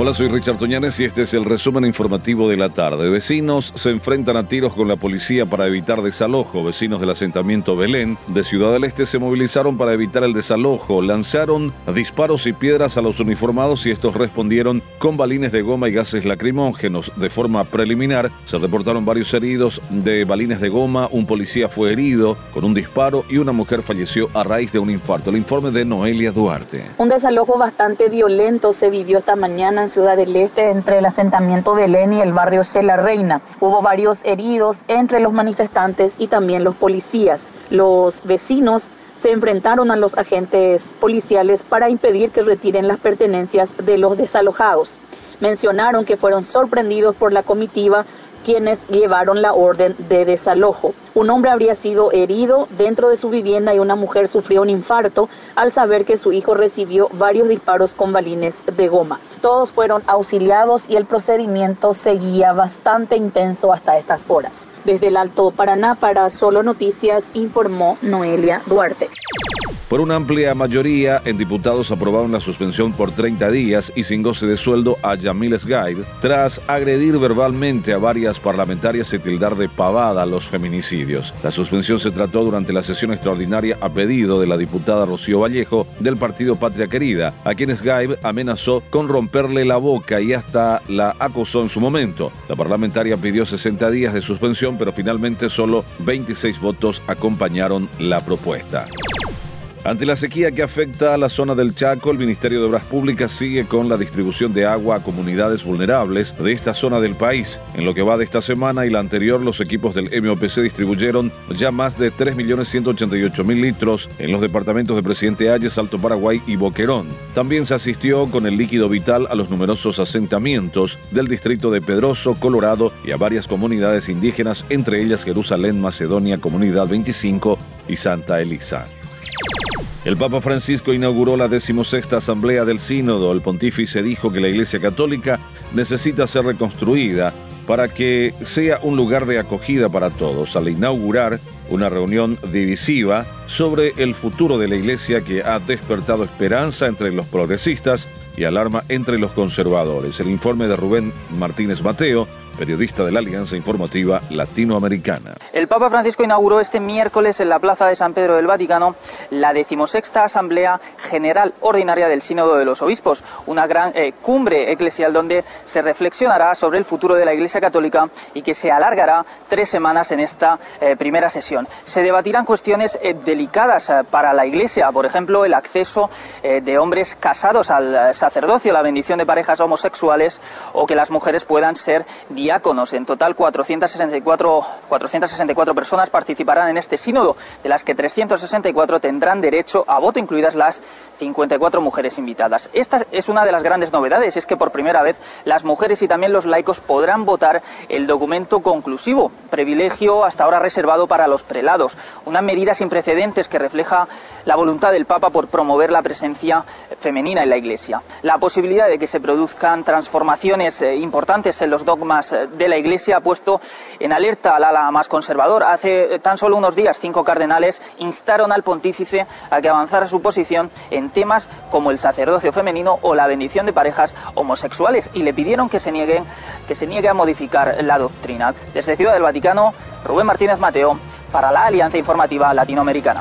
Hola, soy Richard Toñanes y este es el resumen informativo de la tarde. Vecinos se enfrentan a tiros con la policía para evitar desalojo. Vecinos del asentamiento Belén de Ciudad del Este se movilizaron para evitar el desalojo. Lanzaron disparos y piedras a los uniformados y estos respondieron con balines de goma y gases lacrimógenos. De forma preliminar se reportaron varios heridos de balines de goma. Un policía fue herido con un disparo y una mujer falleció a raíz de un infarto. El informe de Noelia Duarte. Un desalojo bastante violento se vivió esta mañana Ciudad del Este entre el asentamiento Belén y el barrio Shela Reina. Hubo varios heridos entre los manifestantes y también los policías. Los vecinos se enfrentaron a los agentes policiales para impedir que retiren las pertenencias de los desalojados. Mencionaron que fueron sorprendidos por la comitiva quienes llevaron la orden de desalojo. Un hombre habría sido herido dentro de su vivienda y una mujer sufrió un infarto al saber que su hijo recibió varios disparos con balines de goma. Todos fueron auxiliados y el procedimiento seguía bastante intenso hasta estas horas. Desde el Alto Paraná para Solo Noticias informó Noelia Duarte. Por una amplia mayoría, en diputados aprobaron la suspensión por 30 días y sin goce de sueldo a Yamil Sgaib tras agredir verbalmente a varias parlamentarias y tildar de pavada los feminicidios. La suspensión se trató durante la sesión extraordinaria a pedido de la diputada Rocío Vallejo del partido Patria Querida, a quien Sgaib amenazó con romperle la boca y hasta la acosó en su momento. La parlamentaria pidió 60 días de suspensión, pero finalmente solo 26 votos acompañaron la propuesta. Ante la sequía que afecta a la zona del Chaco, el Ministerio de Obras Públicas sigue con la distribución de agua a comunidades vulnerables de esta zona del país. En lo que va de esta semana y la anterior, los equipos del MOPC distribuyeron ya más de 3.188.000 litros en los departamentos de Presidente Ayes, Alto Paraguay y Boquerón. También se asistió con el líquido vital a los numerosos asentamientos del distrito de Pedroso, Colorado y a varias comunidades indígenas, entre ellas Jerusalén, Macedonia, Comunidad 25 y Santa Elisa. El Papa Francisco inauguró la decimosexta Asamblea del Sínodo. El pontífice dijo que la Iglesia Católica necesita ser reconstruida para que sea un lugar de acogida para todos. Al inaugurar una reunión divisiva sobre el futuro de la Iglesia que ha despertado esperanza entre los progresistas y alarma entre los conservadores. El informe de Rubén Martínez Mateo periodista de la Alianza Informativa Latinoamericana. El Papa Francisco inauguró este miércoles en la Plaza de San Pedro del Vaticano la decimosexta Asamblea General Ordinaria del Sínodo de los Obispos, una gran eh, cumbre eclesial donde se reflexionará sobre el futuro de la Iglesia Católica y que se alargará tres semanas en esta eh, primera sesión. Se debatirán cuestiones eh, delicadas para la Iglesia, por ejemplo, el acceso de hombres casados al sacerdocio, la bendición de parejas homosexuales o que las mujeres puedan ser diáconos. En total, 464, 464 personas participarán en este sínodo, de las que 364 tendrán derecho a voto, incluidas las 54 mujeres invitadas. Esta es una de las grandes novedades, es que por primera vez las mujeres y también los laicos podrán votar el documento conclusivo, privilegio hasta ahora reservado para los prelados. Una medida sin precedentes que refleja la voluntad del Papa por promover la presencia femenina en la Iglesia. La posibilidad de que se produzcan transformaciones eh, importantes en los dogmas eh, de la Iglesia ha puesto en alerta al ala más conservador. Hace eh, tan solo unos días, cinco cardenales instaron al pontífice a que avanzara su posición en temas como el sacerdocio femenino o la bendición de parejas homosexuales y le pidieron que se que se niegue a modificar la doctrina. Desde Ciudad del Vaticano, Rubén Martínez Mateo para la Alianza Informativa Latinoamericana.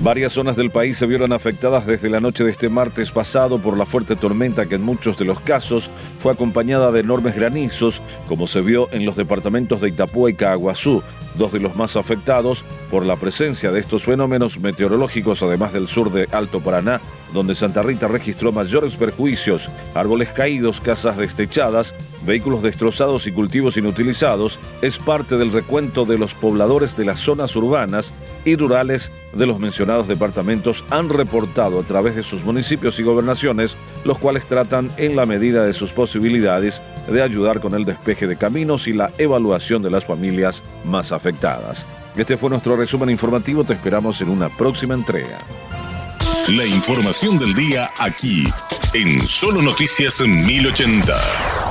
Varias zonas del país se vieron afectadas desde la noche de este martes pasado por la fuerte tormenta que en muchos de los casos fue acompañada de enormes granizos, como se vio en los departamentos de Itapúa y Caguazú, dos de los más afectados por la presencia de estos fenómenos meteorológicos, además del sur de Alto Paraná, donde Santa Rita registró mayores perjuicios, árboles caídos, casas destechadas, vehículos destrozados y cultivos inutilizados, es parte del recuento de los pobladores de las zonas urbanas y rurales de los mencionados departamentos han reportado a través de sus municipios y gobernaciones, los cuales tratan en la medida de sus posibilidades de ayudar con el despeje de caminos y la evaluación de las familias más afectadas. Este fue nuestro resumen informativo, te esperamos en una próxima entrega. La información del día aquí, en Solo Noticias 1080.